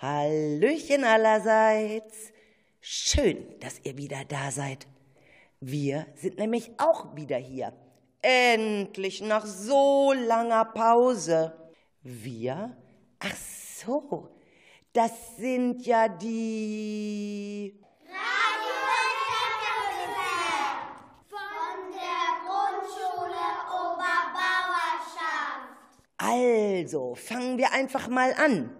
Hallöchen allerseits. Schön, dass ihr wieder da seid. Wir sind nämlich auch wieder hier. Endlich nach so langer Pause. Wir? Ach so, das sind ja die. Radio von der Grundschule Oberbauerschaft. Also, fangen wir einfach mal an.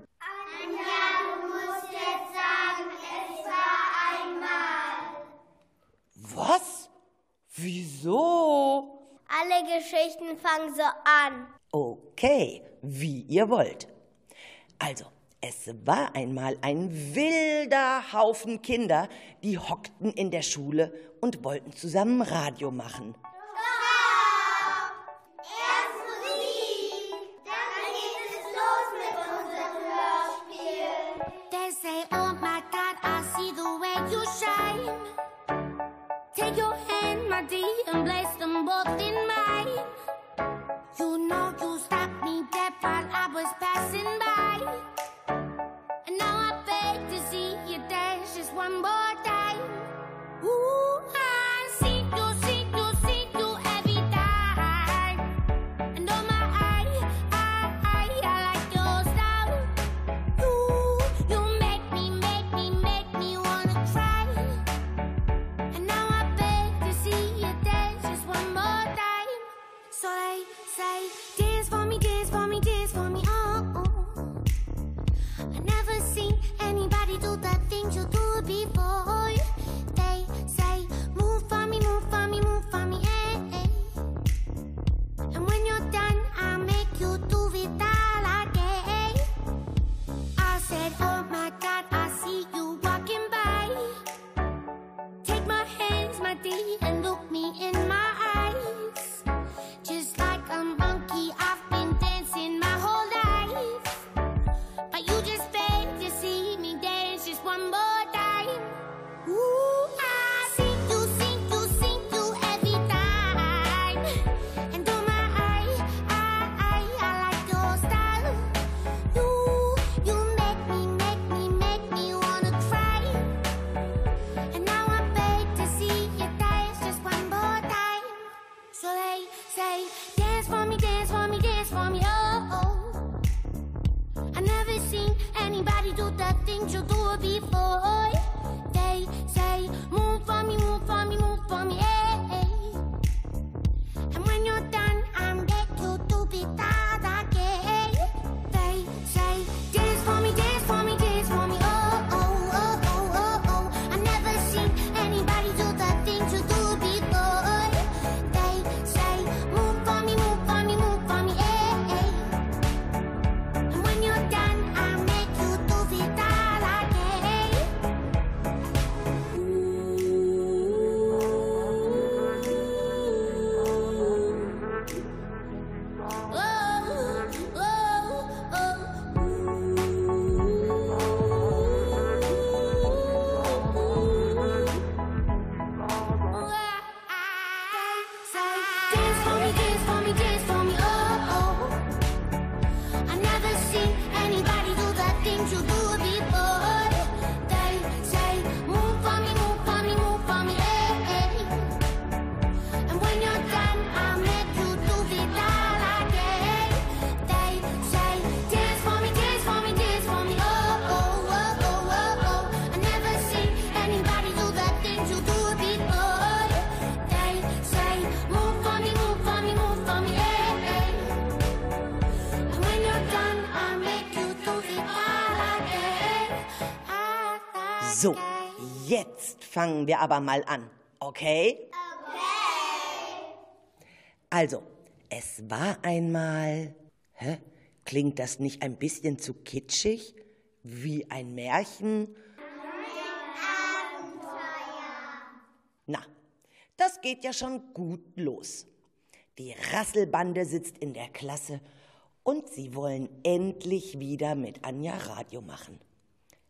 Wieso? Alle Geschichten fangen so an. Okay, wie ihr wollt. Also, es war einmal ein wilder Haufen Kinder, die hockten in der Schule und wollten zusammen Radio machen. and place them both in mine. Fangen wir aber mal an, okay? Okay. Also, es war einmal. Hä? Klingt das nicht ein bisschen zu kitschig? Wie ein Märchen? Ein Abenteuer. Na, das geht ja schon gut los. Die Rasselbande sitzt in der Klasse und sie wollen endlich wieder mit Anja Radio machen.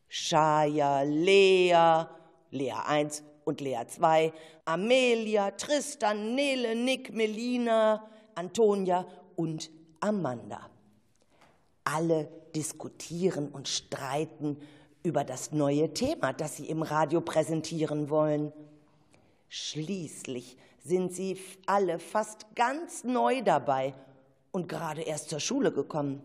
Shaya, Lea, Lea 1 und Lea 2, Amelia, Tristan, Nele, Nick, Melina, Antonia und Amanda. Alle diskutieren und streiten über das neue Thema, das sie im Radio präsentieren wollen. Schließlich sind sie alle fast ganz neu dabei und gerade erst zur Schule gekommen.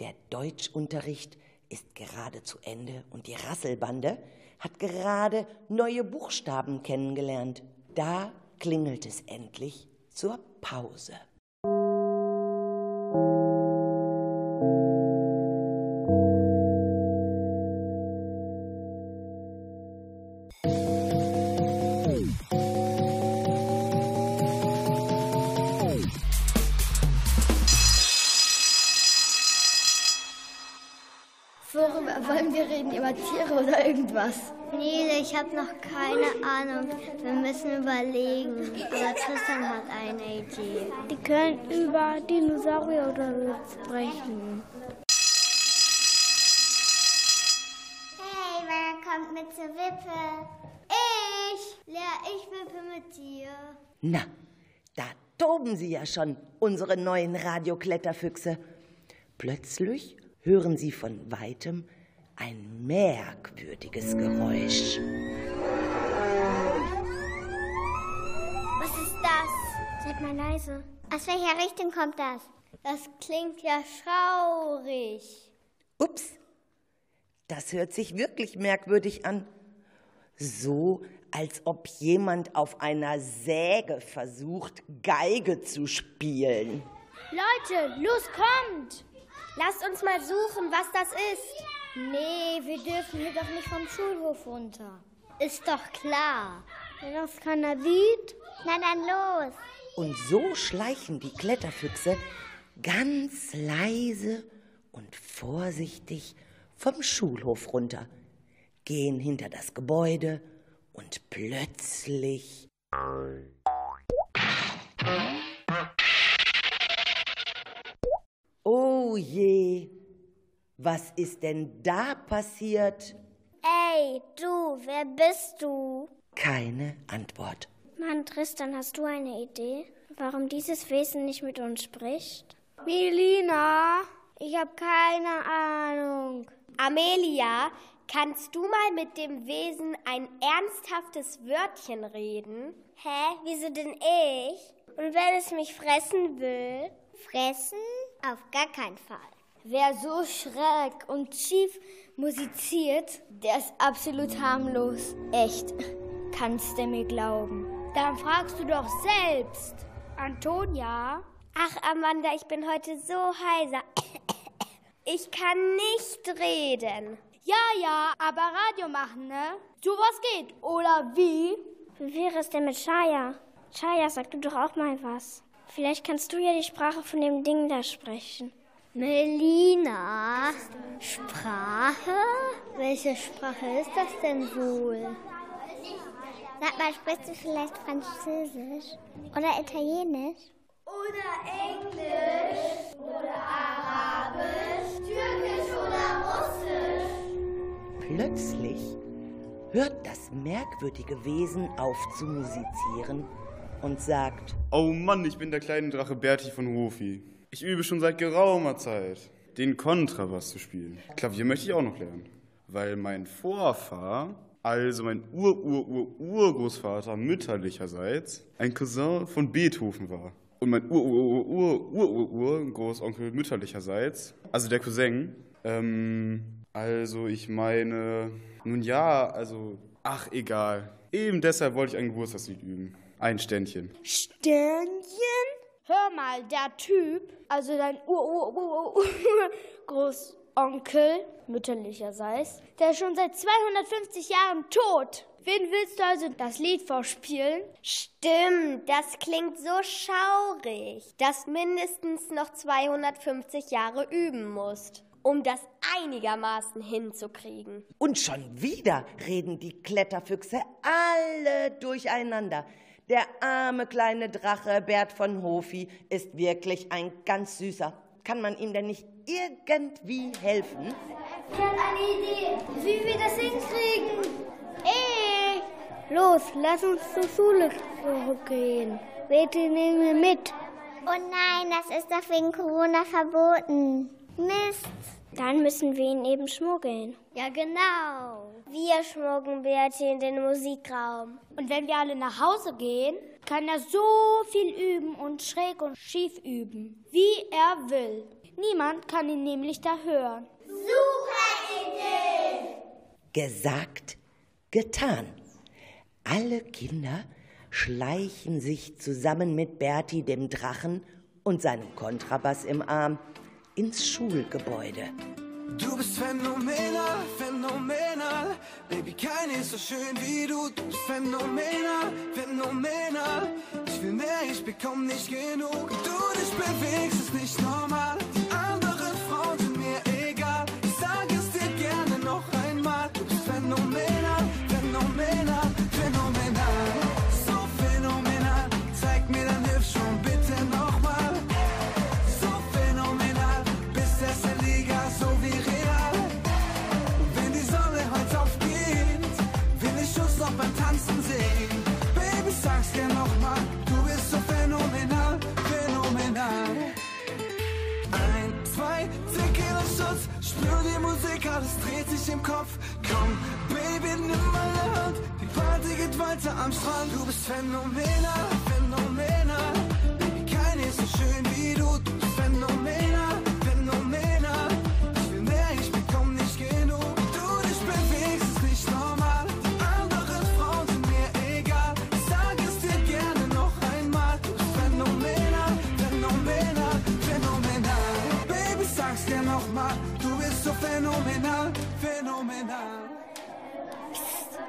Der Deutschunterricht ist gerade zu Ende und die Rasselbande hat gerade neue Buchstaben kennengelernt. Da klingelt es endlich zur Pause. Ich habe noch keine Ahnung. Wir müssen überlegen. Aber Tristan hat eine Idee. Die können über Dinosaurier oder so sprechen. Hey, wer kommt mit zur Wippe? Ich! Lea, ich wippe mit dir. Na, da toben sie ja schon, unsere neuen Radiokletterfüchse. Plötzlich hören sie von weitem ein merkwürdiges Geräusch. Was ist das? Seid mal leise. Aus welcher Richtung kommt das? Das klingt ja schaurig. Ups, das hört sich wirklich merkwürdig an. So, als ob jemand auf einer Säge versucht, Geige zu spielen. Leute, los, kommt! Lasst uns mal suchen, was das ist. Nee, wir dürfen hier doch nicht vom Schulhof runter. Ist doch klar. Wenn das keiner sieht, Na dann los. Und so schleichen die Kletterfüchse ganz leise und vorsichtig vom Schulhof runter, gehen hinter das Gebäude und plötzlich. Oh je, was ist denn da passiert? Ey, du, wer bist du? Keine Antwort. Mann, Tristan, hast du eine Idee, warum dieses Wesen nicht mit uns spricht? Melina, ich habe keine Ahnung. Amelia, kannst du mal mit dem Wesen ein ernsthaftes Wörtchen reden? Hä, wieso denn ich? Und wenn es mich fressen will? Fressen? Auf gar keinen Fall. Wer so schräg und schief musiziert, der ist absolut harmlos. Echt. Kannst du mir glauben? Dann fragst du doch selbst. Antonia? Ach, Amanda, ich bin heute so heiser. Ich kann nicht reden. Ja, ja, aber Radio machen, ne? Sowas geht, oder wie? Wie wäre es denn mit Shaya? Shaya, sag du doch auch mal was. Vielleicht kannst du ja die Sprache von dem Ding da sprechen. Melina? Sprache? Welche Sprache ist das denn wohl? Sag mal, sprichst du vielleicht Französisch? Oder Italienisch? Oder Englisch. Oder Arabisch. Türkisch oder Russisch. Plötzlich hört das merkwürdige Wesen auf zu musizieren und sagt, Oh Mann, ich bin der kleine Drache Berti von Hofi. Ich übe schon seit geraumer Zeit, den Kontrabass zu spielen. Klavier möchte ich auch noch lernen. Weil mein Vorfahr, also mein Ur-Ur-Ur-Urgroßvater mütterlicherseits, ein Cousin von Beethoven war. Und mein Ur-Ur-Ur-Ur-Ur-Großonkel mütterlicherseits, also der Cousin, ähm, also ich meine, nun ja, also, ach egal. Eben deshalb wollte ich ein Geburtstagslied üben. Ein Ständchen. Sternchen? Hör mal, der Typ, also dein Ur-Ur-Ur-Großonkel, mütterlicherseits, der ist schon seit 250 Jahren tot. Wen willst du also das Lied vorspielen? Stimmt, das klingt so schaurig, dass du mindestens noch 250 Jahre üben musst, um das einigermaßen hinzukriegen. und schon wieder reden die Kletterfüchse alle durcheinander. Der arme kleine Drache Bert von Hofi ist wirklich ein ganz süßer. Kann man ihm denn nicht irgendwie helfen? Ich habe eine Idee, wie wir das hinkriegen. Ey! Los, lass uns zur Schule zurückgehen. Bitte nehmen wir mit. Oh nein, das ist doch wegen Corona verboten. Mist. Dann müssen wir ihn eben schmuggeln. Ja, genau. Wir schmuggeln Bertie in den Musikraum. Und wenn wir alle nach Hause gehen, kann er so viel üben und schräg und schief üben, wie er will. Niemand kann ihn nämlich da hören. Super Idee! Gesagt, getan. Alle Kinder schleichen sich zusammen mit Bertie, dem Drachen und seinem Kontrabass im Arm ins Schulgebäude. Du bist phänomenal, phänomenal. Baby, keine ist so schön wie du. Du bist phänomenal, phänomenal. Ich will mehr, ich bekomm nicht genug. Du dich bewegst, ist nicht normal. Im Kopf. Komm, Baby, nimm meine Hand, die Party geht weiter am Strand. Du bist phänomenal, phänomenal. Baby, keine ist so schön wie du, du bist phänomenal, phänomenal. Ich will mehr, ich bekomm nicht genug. Du dich bewegst, ist nicht normal. Die anderen Frauen sind mir egal. Ich sag es dir gerne noch einmal. Du bist phänomenal, phänomenal, phänomenal. Baby, sag's dir noch mal. Du bist so phänomenal, phänomenal.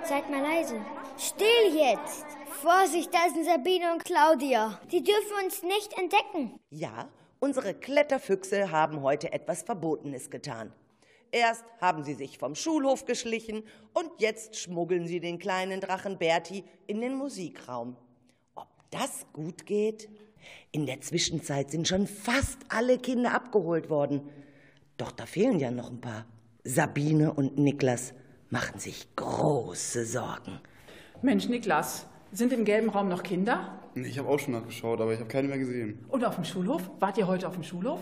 Seid mal leise. Still jetzt. Vorsicht, da sind Sabine und Claudia. Die dürfen uns nicht entdecken. Ja, unsere Kletterfüchse haben heute etwas Verbotenes getan. Erst haben sie sich vom Schulhof geschlichen und jetzt schmuggeln sie den kleinen Drachen Bertie in den Musikraum. Ob das gut geht? In der Zwischenzeit sind schon fast alle Kinder abgeholt worden. Doch da fehlen ja noch ein paar. Sabine und Niklas machen sich große Sorgen. Mensch, Niklas, sind im gelben Raum noch Kinder? Ich habe auch schon nachgeschaut, aber ich habe keine mehr gesehen. Und auf dem Schulhof? Wart ihr heute auf dem Schulhof?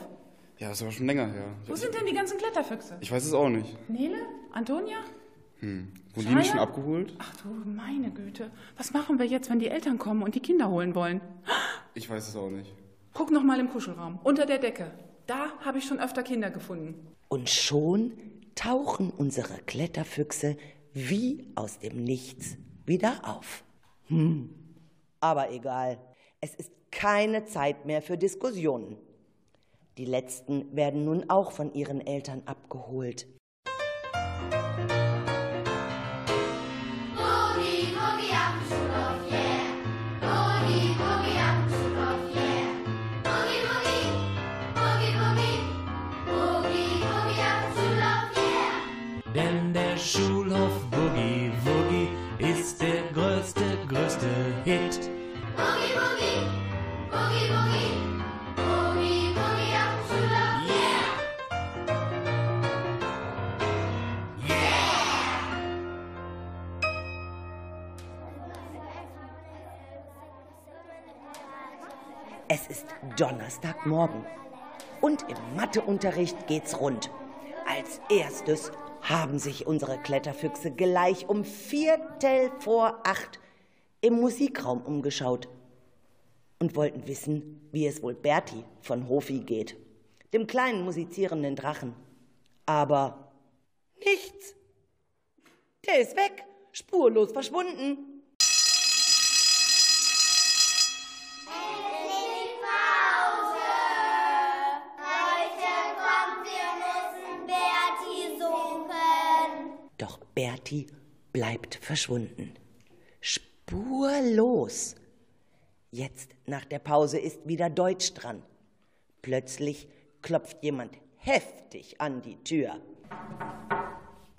Ja, das ist aber schon länger her. Wo sind denn die ganzen Kletterfüchse? Ich weiß es auch nicht. Nele? Antonia? Wurden die nicht schon abgeholt? Ach du meine Güte. Was machen wir jetzt, wenn die Eltern kommen und die Kinder holen wollen? Ich weiß es auch nicht. Guck noch mal im Kuschelraum, unter der Decke. Da habe ich schon öfter Kinder gefunden. Und schon tauchen unsere Kletterfüchse wie aus dem Nichts wieder auf. Hm. Aber egal, es ist keine Zeit mehr für Diskussionen. Die letzten werden nun auch von ihren Eltern abgeholt. Donnerstagmorgen und im Matheunterricht geht's rund. Als erstes haben sich unsere Kletterfüchse gleich um Viertel vor acht im Musikraum umgeschaut und wollten wissen, wie es wohl Bertie von Hofi geht, dem kleinen musizierenden Drachen. Aber nichts. Der ist weg, spurlos verschwunden. Doch Bertie bleibt verschwunden. Spurlos. Jetzt nach der Pause ist wieder Deutsch dran. Plötzlich klopft jemand heftig an die Tür.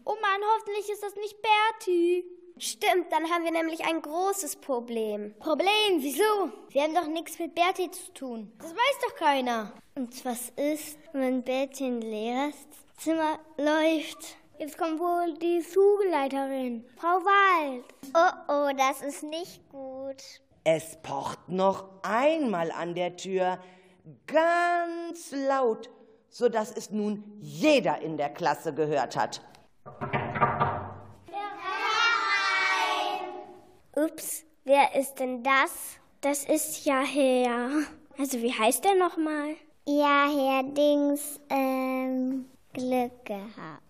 Oh Mann, hoffentlich ist das nicht Bertie. Stimmt, dann haben wir nämlich ein großes Problem. Problem, wieso? Wir haben doch nichts mit Bertie zu tun. Das weiß doch keiner. Und was ist, wenn Bertie in leeres Zimmer läuft? Jetzt kommt wohl die Schulleiterin, Frau Wald. Oh oh, das ist nicht gut. Es pocht noch einmal an der Tür, ganz laut sodass es nun jeder in der Klasse gehört hat. Ups, wer ist denn das? Das ist ja Herr. Also wie heißt der nochmal? Ja, Herr Dings, ähm, Glück gehabt.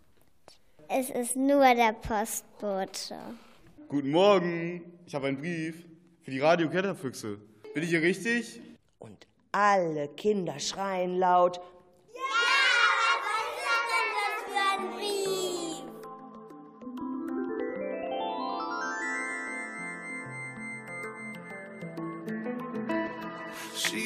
Es ist nur der Postbote. Guten Morgen. Ich habe einen Brief für die Radio Kletterfüchse. Bin ich hier richtig? Und alle Kinder schreien laut. She's blinded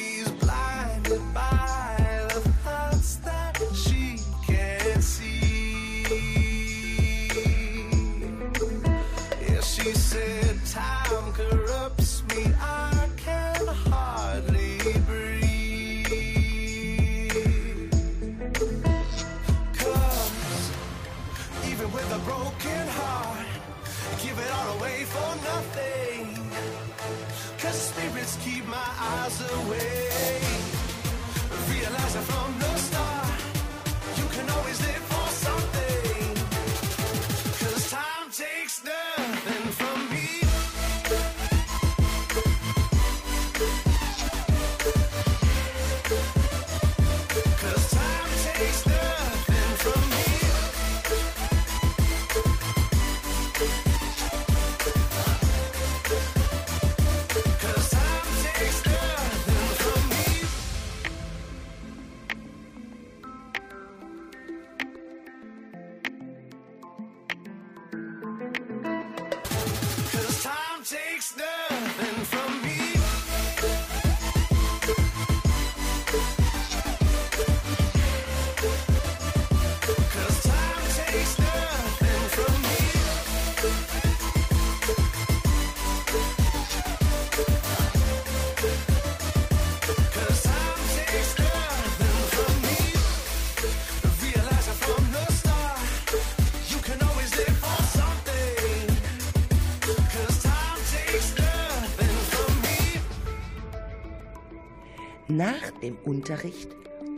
Nach dem Unterricht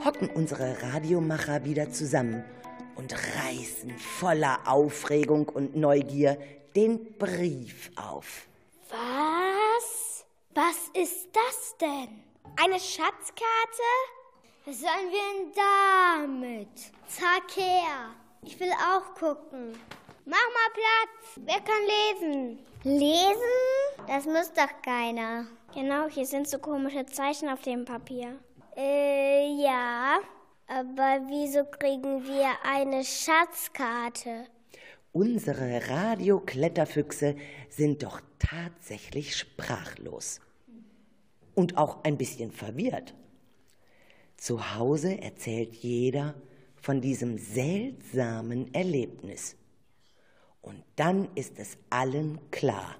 hocken unsere Radiomacher wieder zusammen und reißen voller Aufregung und Neugier den Brief auf. Was? Was ist das denn? Eine Schatzkarte? Was sollen wir denn damit? Zack her. Ich will auch gucken. Mach mal Platz. Wer kann lesen? Lesen? Das muss doch keiner. Genau, hier sind so komische Zeichen auf dem Papier. Äh, ja. Aber wieso kriegen wir eine Schatzkarte? Unsere Radiokletterfüchse sind doch tatsächlich sprachlos. Und auch ein bisschen verwirrt. Zu Hause erzählt jeder von diesem seltsamen Erlebnis. Und dann ist es allen klar.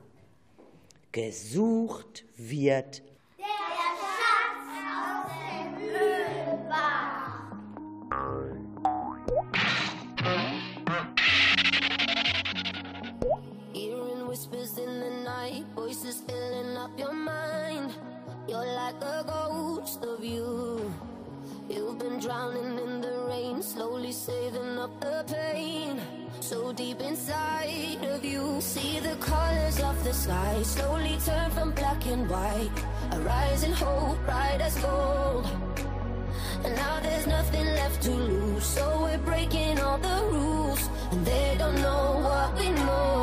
Gesucht wird Hearing whispers in the night, voices filling up your mind. You're like a ghost of you. You've been drowning in the rain, slowly saving up the pain. So deep inside of you, see the colors of the sky slowly turn from black and white. A rising hope, bright as gold. And now there's nothing left to lose. So we're breaking all the rules. And they don't know what we know.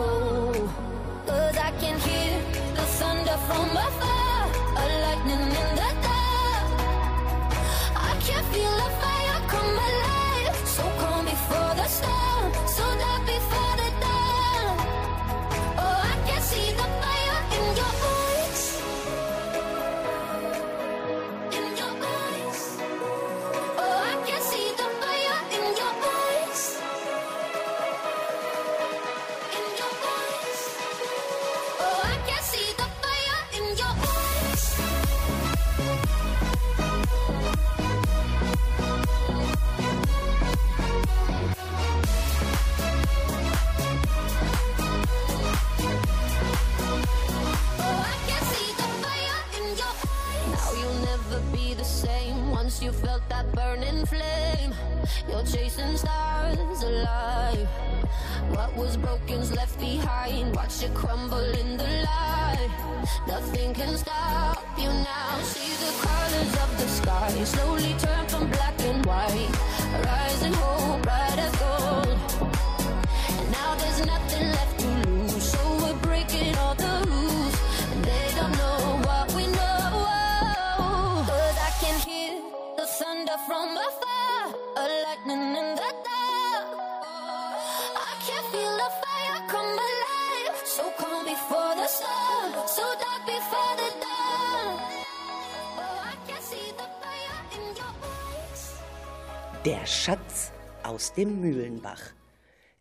Dem Mühlenbach.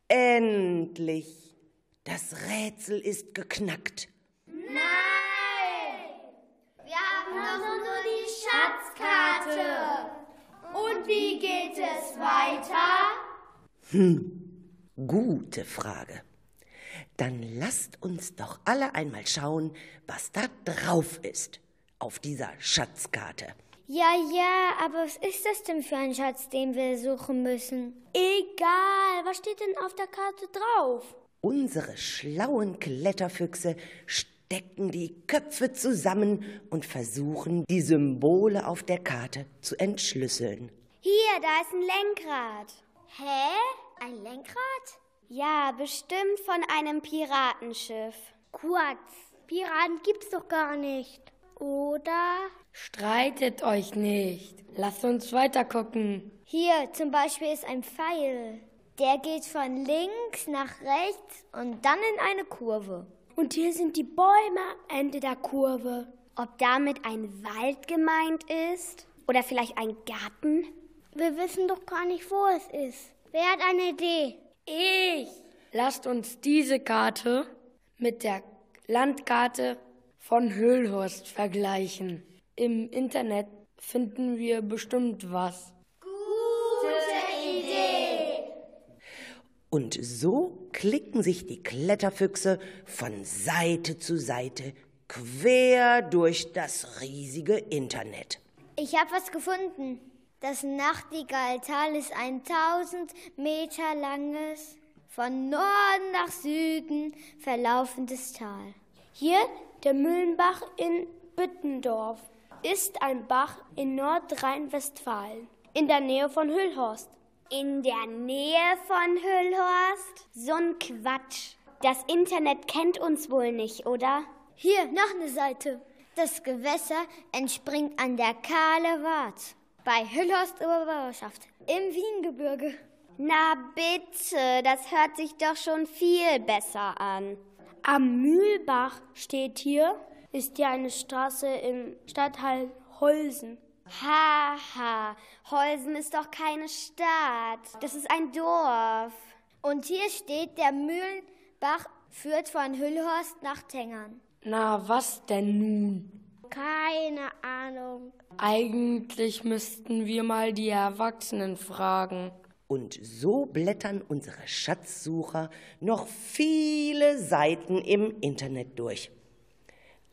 Endlich! Das Rätsel ist geknackt. Nein! Wir haben doch nur die Schatzkarte. Und wie geht es weiter? Gute Frage. Dann lasst uns doch alle einmal schauen, was da drauf ist auf dieser Schatzkarte. Ja, ja, aber was ist das denn für ein Schatz, den wir suchen müssen? Egal, was steht denn auf der Karte drauf? Unsere schlauen Kletterfüchse stecken die Köpfe zusammen und versuchen, die Symbole auf der Karte zu entschlüsseln. Hier, da ist ein Lenkrad. Hä? Ein Lenkrad? Ja, bestimmt von einem Piratenschiff. Kurz, Piraten gibt's doch gar nicht. Oder? Streitet euch nicht. Lasst uns weiter gucken. Hier zum Beispiel ist ein Pfeil. Der geht von links nach rechts und dann in eine Kurve. Und hier sind die Bäume am Ende der Kurve. Ob damit ein Wald gemeint ist? Oder vielleicht ein Garten? Wir wissen doch gar nicht, wo es ist. Wer hat eine Idee? Ich. Lasst uns diese Karte mit der Landkarte von Höhlhorst vergleichen. Im Internet finden wir bestimmt was. Und so klicken sich die Kletterfüchse von Seite zu Seite quer durch das riesige Internet. Ich habe was gefunden. Das Nachtigalltal ist ein 1000 Meter langes, von Norden nach Süden verlaufendes Tal. Hier der Mühlenbach in Büttendorf ist ein Bach in Nordrhein-Westfalen, in der Nähe von Hüllhorst. In der Nähe von Hüllhorst? So ein Quatsch. Das Internet kennt uns wohl nicht, oder? Hier noch eine Seite. Das Gewässer entspringt an der Kahle Wart bei Hüllhorst Oberbauschaft im Wiengebirge. Na bitte, das hört sich doch schon viel besser an. Am Mühlbach steht hier, ist ja eine Straße im Stadtteil Holsen. Haha, Holsen ist doch keine Stadt. Das ist ein Dorf. Und hier steht, der Mühlenbach führt von Hüllhorst nach Tengern. Na, was denn nun? Keine Ahnung. Eigentlich müssten wir mal die Erwachsenen fragen. Und so blättern unsere Schatzsucher noch viele Seiten im Internet durch.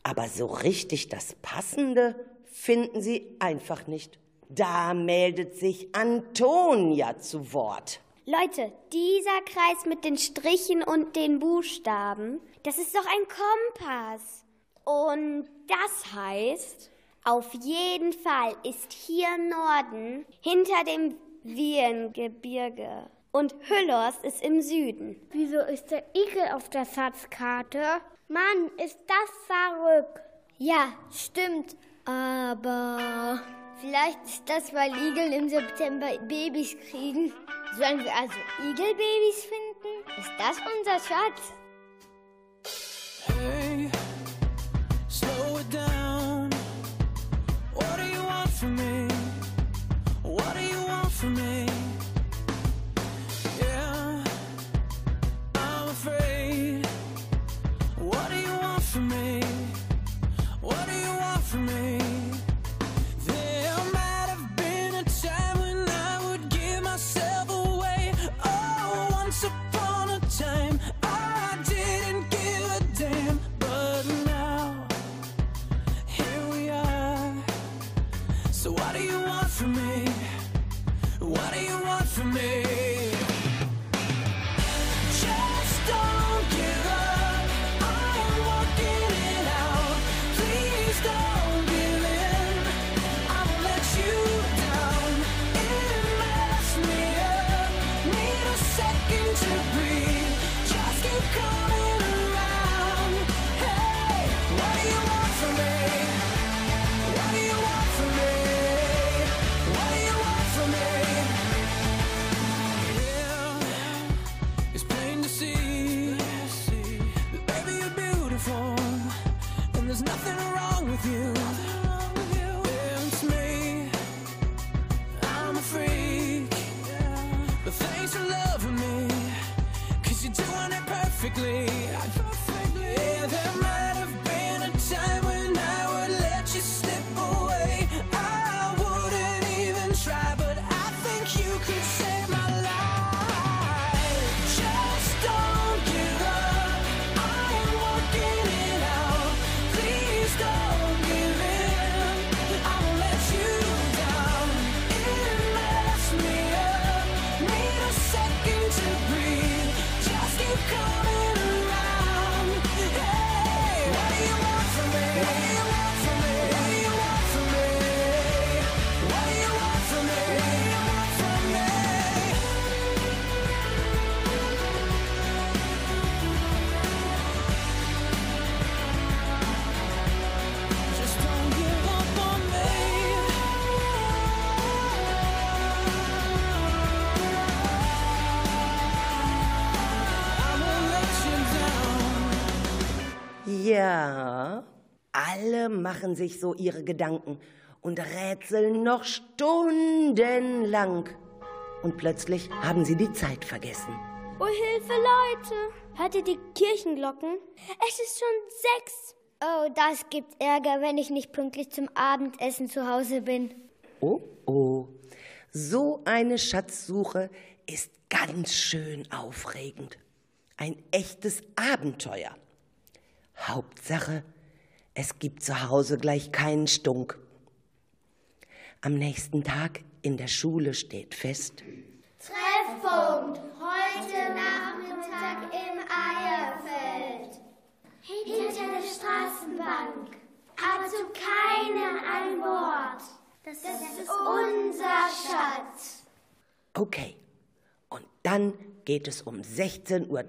Aber so richtig das Passende finden sie einfach nicht. Da meldet sich Antonia zu Wort. Leute, dieser Kreis mit den Strichen und den Buchstaben, das ist doch ein Kompass. Und das heißt, auf jeden Fall ist hier Norden hinter dem Wiehengebirge. Und Hüllhorst ist im Süden. Wieso ist der Igel auf der Schatzkarte? Mann, ist das verrückt. Ja, stimmt. Aber vielleicht ist das, weil Igel im September Babys kriegen. Sollen wir also Igelbabys finden? Ist das unser Schatz? Perfectly. perfectly. Yeah, there might machen sich so ihre Gedanken und rätseln noch stundenlang. Und plötzlich haben sie die Zeit vergessen. Oh, Hilfe, Leute! Hört ihr die Kirchenglocken? Es ist schon sechs. Oh, das gibt Ärger, wenn ich nicht pünktlich zum Abendessen zu Hause bin. Oh, oh. So eine Schatzsuche ist ganz schön aufregend. Ein echtes Abenteuer. Hauptsache, es gibt zu Hause gleich keinen Stunk. Am nächsten Tag in der Schule steht fest, Treffpunkt heute Nachmittag im Eierfeld. Hinter der Straßenbank. Aber zu keiner ein Wort. Das ist unser Schatz. okay. Und dann geht es um 16.30 Uhr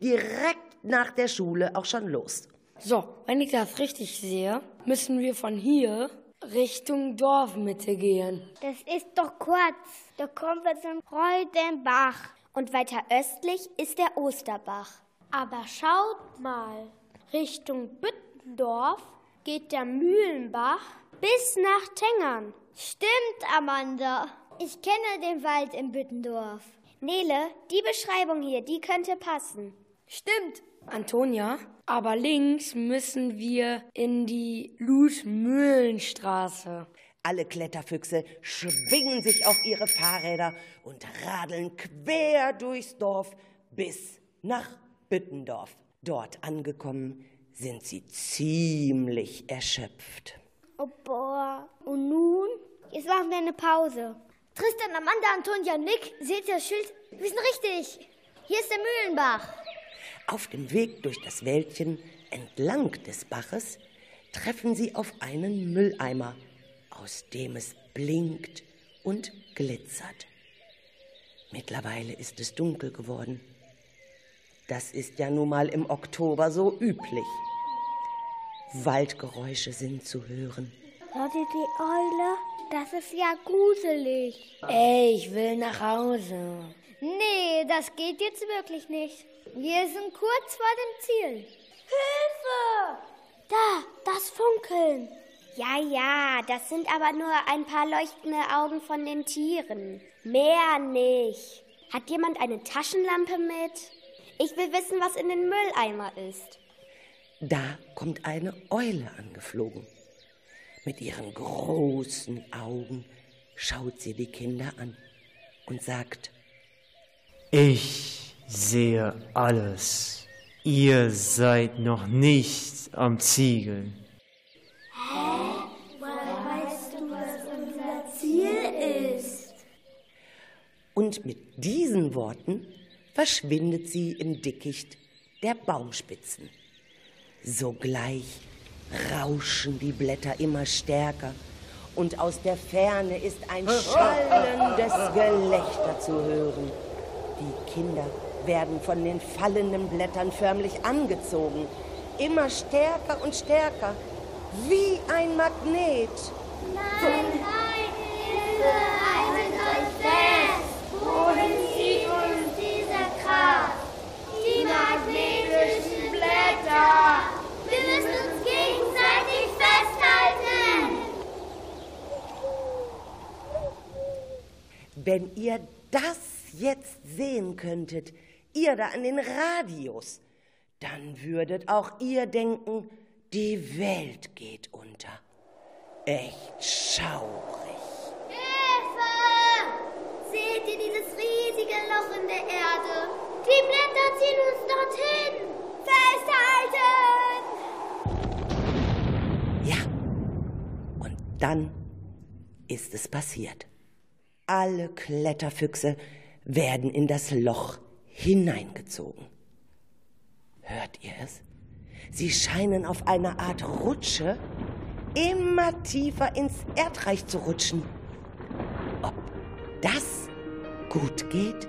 direkt nach der Schule auch schon los. So, wenn ich das richtig sehe, müssen wir von hier Richtung Dorfmitte gehen. Das ist doch kurz. Da kommen wir zum Freudenbach. Und weiter östlich ist der Osterbach. Aber schaut mal, Richtung Büttendorf geht der Mühlenbach bis nach Tengern. Stimmt, Amanda. Ich kenne den Wald in Büttendorf. Nele, die Beschreibung hier, die könnte passen. Stimmt. Antonia, aber links müssen wir in die Ludmühlenstraße. Alle Kletterfüchse schwingen sich auf ihre Fahrräder und radeln quer durchs Dorf bis nach Büttendorf. Dort angekommen sind sie ziemlich erschöpft. Oh, boah. Und nun? Jetzt machen wir eine Pause. Tristan, Amanda, Antonia, Nick, seht ihr das Schild? Wir sind richtig. Hier ist der Mühlenbach. Auf dem Weg durch das Wäldchen entlang des Baches treffen sie auf einen Mülleimer, aus dem es blinkt und glitzert. Mittlerweile ist es dunkel geworden. Das ist ja nun mal im Oktober so üblich. Waldgeräusche sind zu hören. Hört ihr die Eule? Das ist ja gruselig. Ey, ich will nach Hause. Nee, das geht jetzt wirklich nicht. Wir sind kurz vor dem Ziel. Hilfe! Da, das Funkeln. Ja, ja, das sind aber nur ein paar leuchtende Augen von den Tieren. Mehr nicht. Hat jemand eine Taschenlampe mit? Ich will wissen, was in den Mülleimer ist. Da kommt eine Eule angeflogen. Mit ihren großen Augen schaut sie die Kinder an und sagt, Ich sehe alles. Ihr seid noch nicht am Ziegeln. Woher weißt du, was unser Ziel ist? und mit diesen Worten verschwindet sie im Dickicht der Baumspitzen. Sogleich rauschen die Blätter immer stärker und aus der Ferne ist ein schallendes Gelächter zu hören. Die Kinder werden von den fallenden Blättern förmlich angezogen, immer stärker und stärker, wie ein Magnet. Nein, nein, Hilfe! Haltet euch fest! Wohin zieht uns diese Kraft? Die magnetischen Blätter! Wir müssen uns gegenseitig festhalten! Wenn ihr das jetzt sehen könntet, ihr da an den Radios, dann würdet auch ihr denken, die Welt geht unter. Echt schaurig. Hilfe! Seht ihr dieses riesige Loch in der Erde? Die Blätter ziehen uns dorthin. Festhalten! Ja. Und dann ist es passiert. Alle Kletterfüchse werden in das Loch hineingezogen. Hört ihr es? Sie scheinen auf eine Art Rutsche immer tiefer ins Erdreich zu rutschen. Ob das gut geht?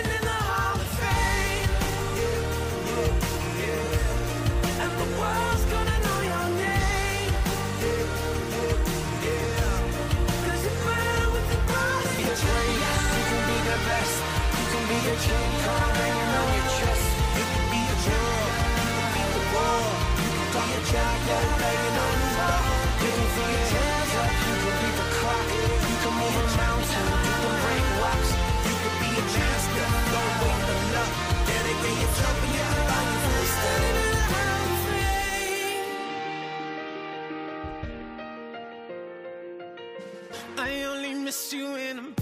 Be a greatest, you can be the best. You can be a king Kong hanging on your chest. You can be a hero, you can beat the war. You can to God, go banging on his door. You can throw your hands up, you can beat the clock. You can move a mountain, you can break rocks. You can be a master, don't wait for luck. Dedicate yourself and you can find yourself. Standing the only miss you when I'm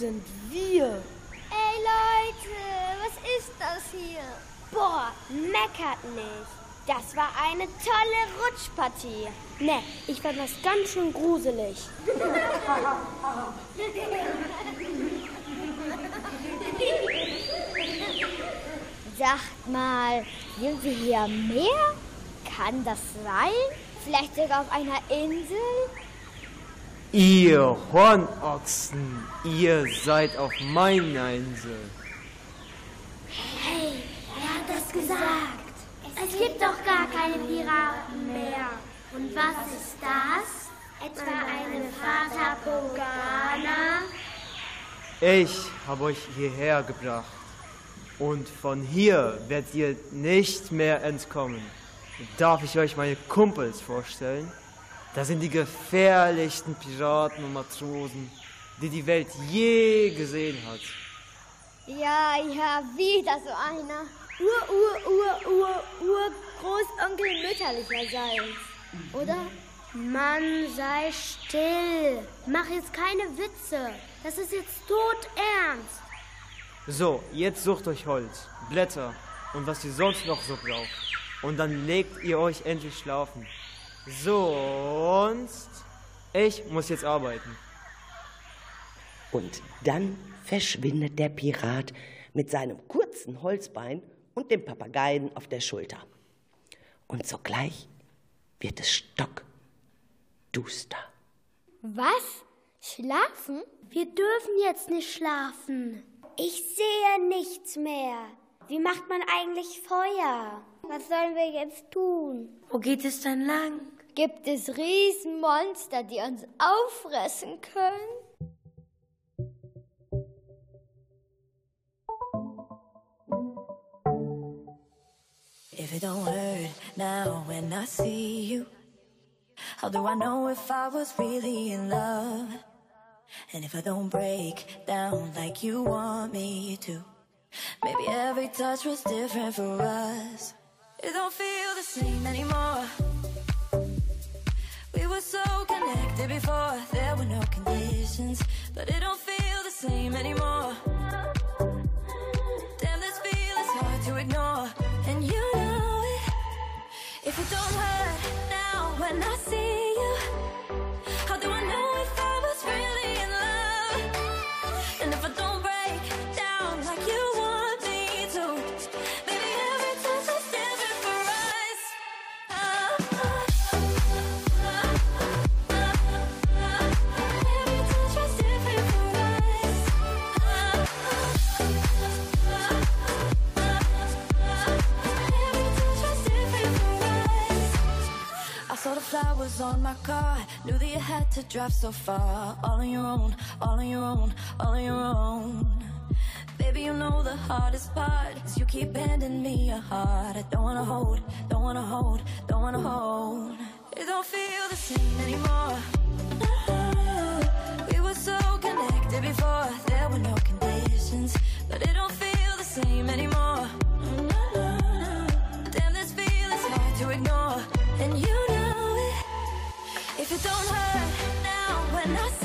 sind wir? Ey Leute, was ist das hier? Boah, meckert nicht. Das war eine tolle Rutschpartie. Ne, ich fand das ganz schön gruselig. Sagt mal, sind wir hier am Meer? Kann das sein? Vielleicht sogar auf einer Insel? Ihr Hornochsen, ihr seid auf meiner Insel. Hey, wer hat das gesagt? Es gibt doch gar keine Piraten mehr. Und was ist das? Etwa eine Fata Morgana? Ich habe euch hierher gebracht. Und von hier werdet ihr nicht mehr entkommen. Darf ich euch meine Kumpels vorstellen? Das sind die gefährlichsten Piraten und Matrosen, die die Welt je gesehen hat. Ja, ja, wieder so einer. Ur, Ur, Ur, Ur, Ur, Großonkel mütterlicherseits. Oder? Mann, sei still. Mach jetzt keine Witze. Das ist jetzt tot ernst. So, jetzt sucht euch Holz, Blätter und was ihr sonst noch so braucht. Und dann legt ihr euch endlich schlafen. Sonst. Ich muss jetzt arbeiten. Und dann verschwindet der Pirat mit seinem kurzen Holzbein und dem Papageien auf der Schulter. Und sogleich wird es stockduster. Was? Schlafen? Wir dürfen jetzt nicht schlafen. Ich sehe nichts mehr. Wie macht man eigentlich Feuer? Was sollen wir jetzt tun? Wo geht es denn lang? Gibt es Riesenmonster, die uns auffressen können? If it don't hurt now when I see you, how do I know if I was really in love? And if I don't break down like you want me to, maybe every touch was different for us. It don't feel the same anymore. We were so connected before, there were no conditions, but it don't feel the same anymore. Damn, this feeling's hard to ignore, and you know it. If it don't hurt now when I see saw the flowers on my car. Knew that you had to drive so far. All on your own, all on your own, all on your own. Baby, you know the hardest part is you keep handing me your heart. I don't wanna hold, don't wanna hold, don't wanna hold. It don't feel the same anymore. We were so connected before, there were no conditions, but it don't feel the same anymore. If it don't hurt now when I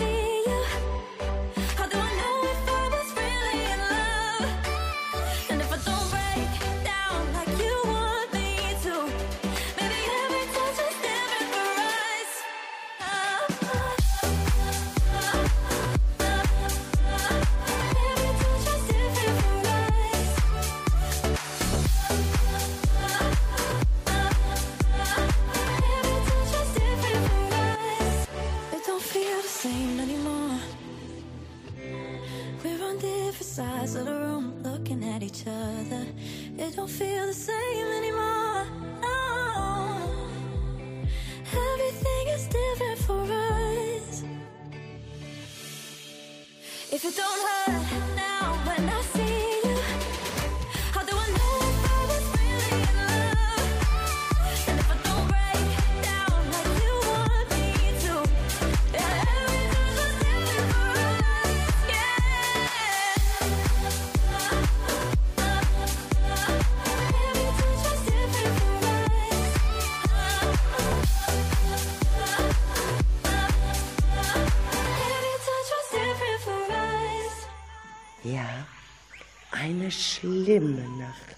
schlimme Nacht.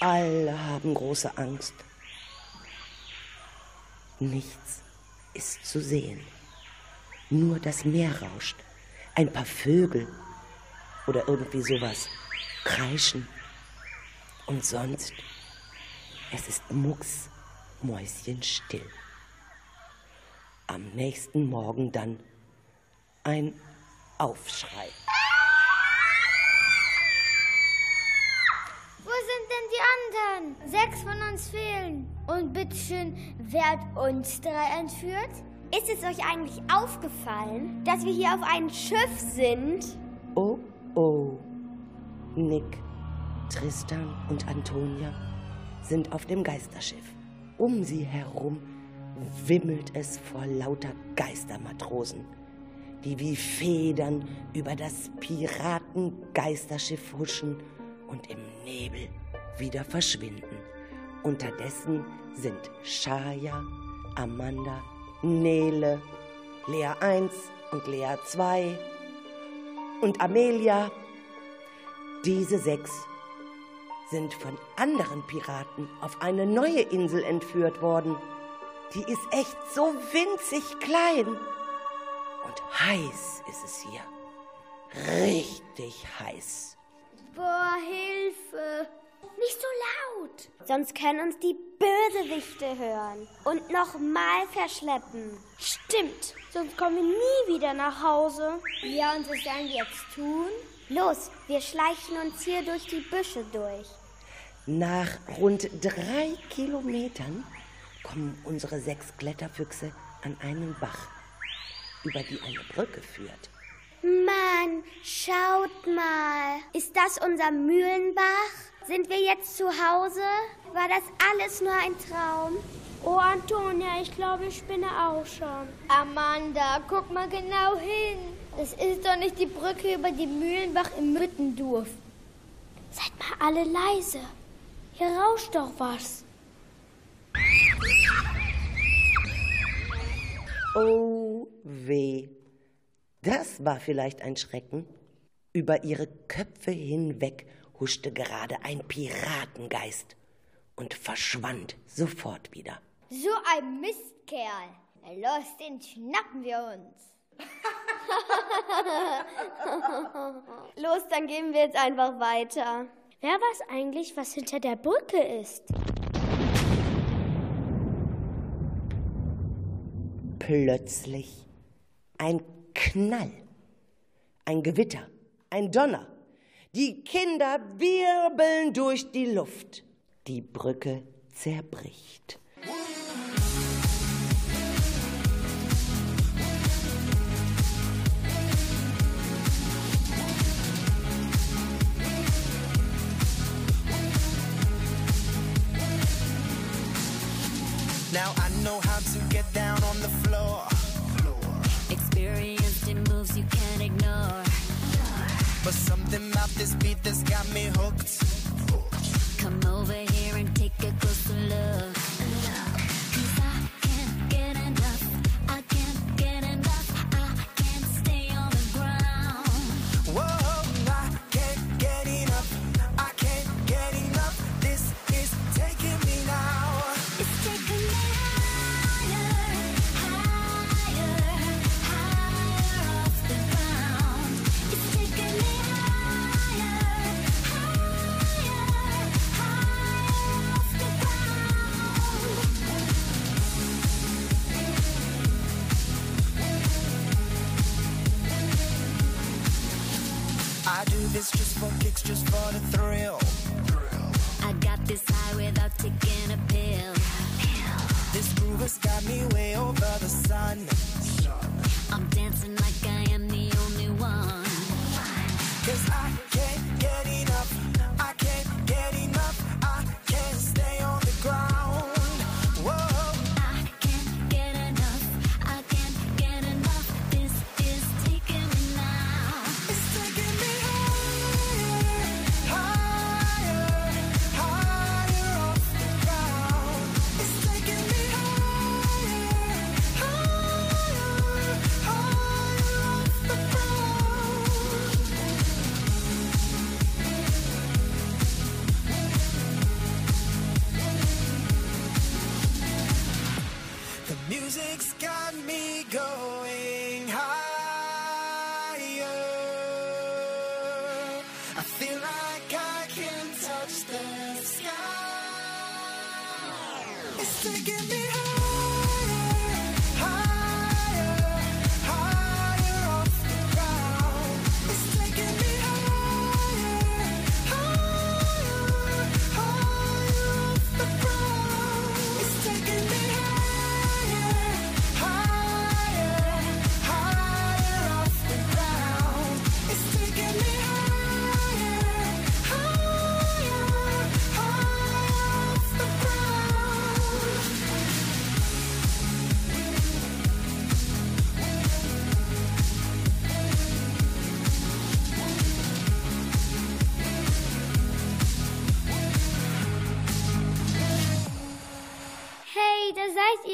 Alle haben große Angst. Nichts ist zu sehen. Nur das Meer rauscht. Ein paar Vögel oder irgendwie sowas kreischen. Und sonst, es ist mucksmäuschenstill. Am nächsten Morgen dann ein Aufschrei. Wo sind denn die anderen? Sechs von uns fehlen. Und bitteschön, wer hat uns drei entführt? Ist es euch eigentlich aufgefallen, dass wir hier auf einem Schiff sind? Oh, oh. Nick, Tristan und Antonia sind auf dem Geisterschiff. Um sie herum wimmelt es vor lauter Geistermatrosen, die wie Federn über das Piratengeisterschiff huschen und im Nebel wieder verschwinden. Unterdessen sind Shaya, Amanda, Nele, Lea 1 und Lea 2 und Amelia. Diese sechs sind von anderen Piraten auf eine neue Insel entführt worden. Die ist echt so winzig klein. Und heiß ist es hier. Richtig heiß. Boah, Hilfe! Nicht so laut! Sonst können uns die Bösewichte hören und nochmal verschleppen. Stimmt, sonst kommen wir nie wieder nach Hause. Ja, und was sollen wir jetzt tun? Los, wir schleichen uns hier durch die Büsche durch. Nach rund drei Kilometern kommen unsere sechs Kletterfüchse an einen Bach, über die eine Brücke führt. Mann, schaut mal. Ist das unser Mühlenbach? Sind wir jetzt zu Hause? War das alles nur ein Traum? Oh, Antonia, ich glaube, ich spinne auch schon. Amanda, guck mal genau hin. Das ist doch nicht die Brücke über die Mühlenbach im Müttendorf. Seid mal alle leise. Hier rauscht doch was. Oh weh. Das war vielleicht ein Schrecken. Über ihre Köpfe hinweg huschte gerade ein Piratengeist und verschwand sofort wieder. So ein Mistkerl. Los, den schnappen wir uns. Los, dann gehen wir jetzt einfach weiter. Wer weiß eigentlich, was hinter der Brücke ist? Plötzlich ein Knall, ein Gewitter, ein Donner. Die Kinder wirbeln durch die Luft. Die Brücke zerbricht. Now I know how to But something about this beat that's got me hooked. Come over here and take a closer look.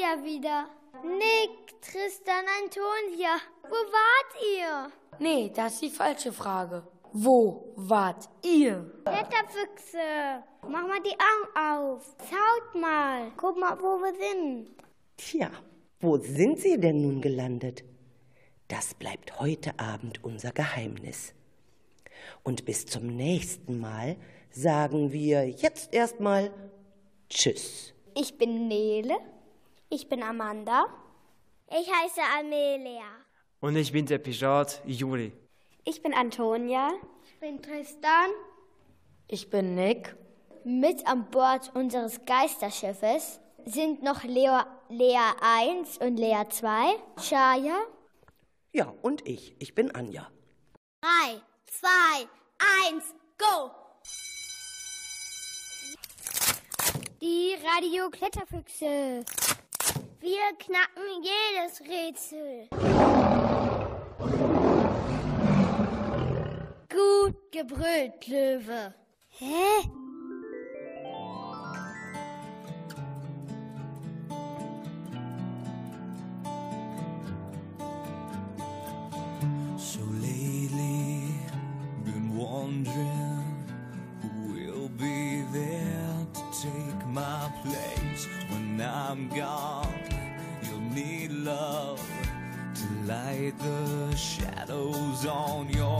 Ihr wieder. Nick, Tristan, Antonia, wo wart ihr? Nee, das ist die falsche Frage. Wo wart ihr? Kletterfüchse, mach mal die Augen auf. Schaut mal, guck mal, wo wir sind. Tja, wo sind Sie denn nun gelandet? Das bleibt heute Abend unser Geheimnis. Und bis zum nächsten Mal sagen wir jetzt erstmal Tschüss. Ich bin Nele. Ich bin Amanda. Ich heiße Amelia. Und ich bin der Pirat Juri. Ich bin Antonia. Ich bin Tristan. Ich bin Nick. Mit an Bord unseres Geisterschiffes sind noch Leo, Lea 1 und Lea 2, Shaya. Ja, und ich. Ich bin Anja. Drei, zwei, eins, go! Die Radio-Kletterfüchse. Wir knacken jedes Rätsel. Gut gebrüllt, Löwe. Hä? So lately, been wondering who will be there to take my place when I'm gone. Love to light the shadows on your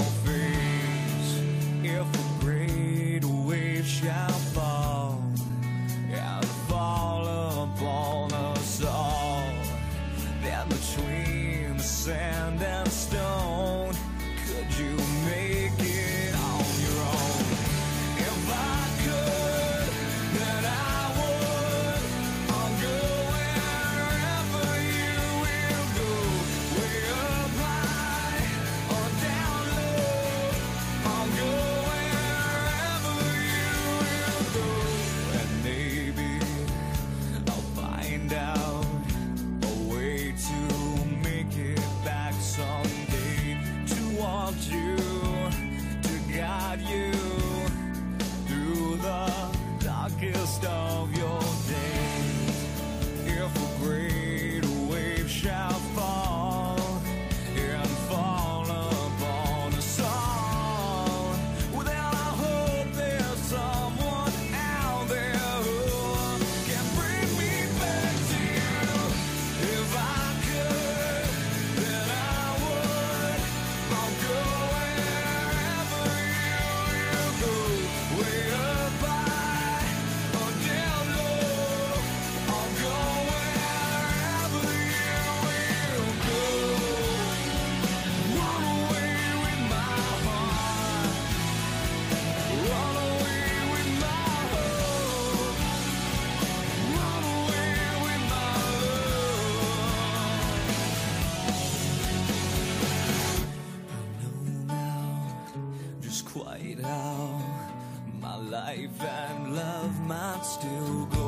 and love might still go